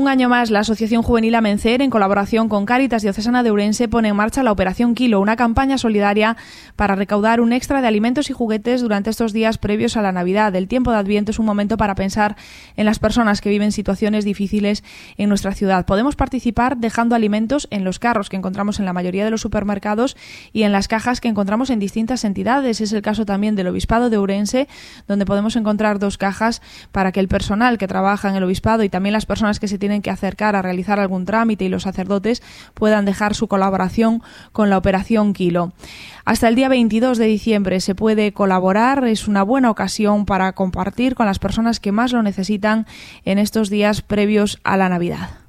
Un año más, la Asociación Juvenil Amencer, en colaboración con Cáritas Diocesana de Urense, pone en marcha la Operación Kilo, una campaña solidaria para recaudar un extra de alimentos y juguetes durante estos días previos a la Navidad. El tiempo de Adviento es un momento para pensar en las personas que viven situaciones difíciles en nuestra ciudad. Podemos participar dejando alimentos en los carros que encontramos en la mayoría de los supermercados y en las cajas que encontramos en distintas entidades. Es el caso también del Obispado de Urense, donde podemos encontrar dos cajas para que el personal que trabaja en el Obispado y también las personas que se tienen que acercar a realizar algún trámite y los sacerdotes puedan dejar su colaboración con la operación Kilo. Hasta el día 22 de diciembre se puede colaborar, es una buena ocasión para compartir con las personas que más lo necesitan en estos días previos a la Navidad.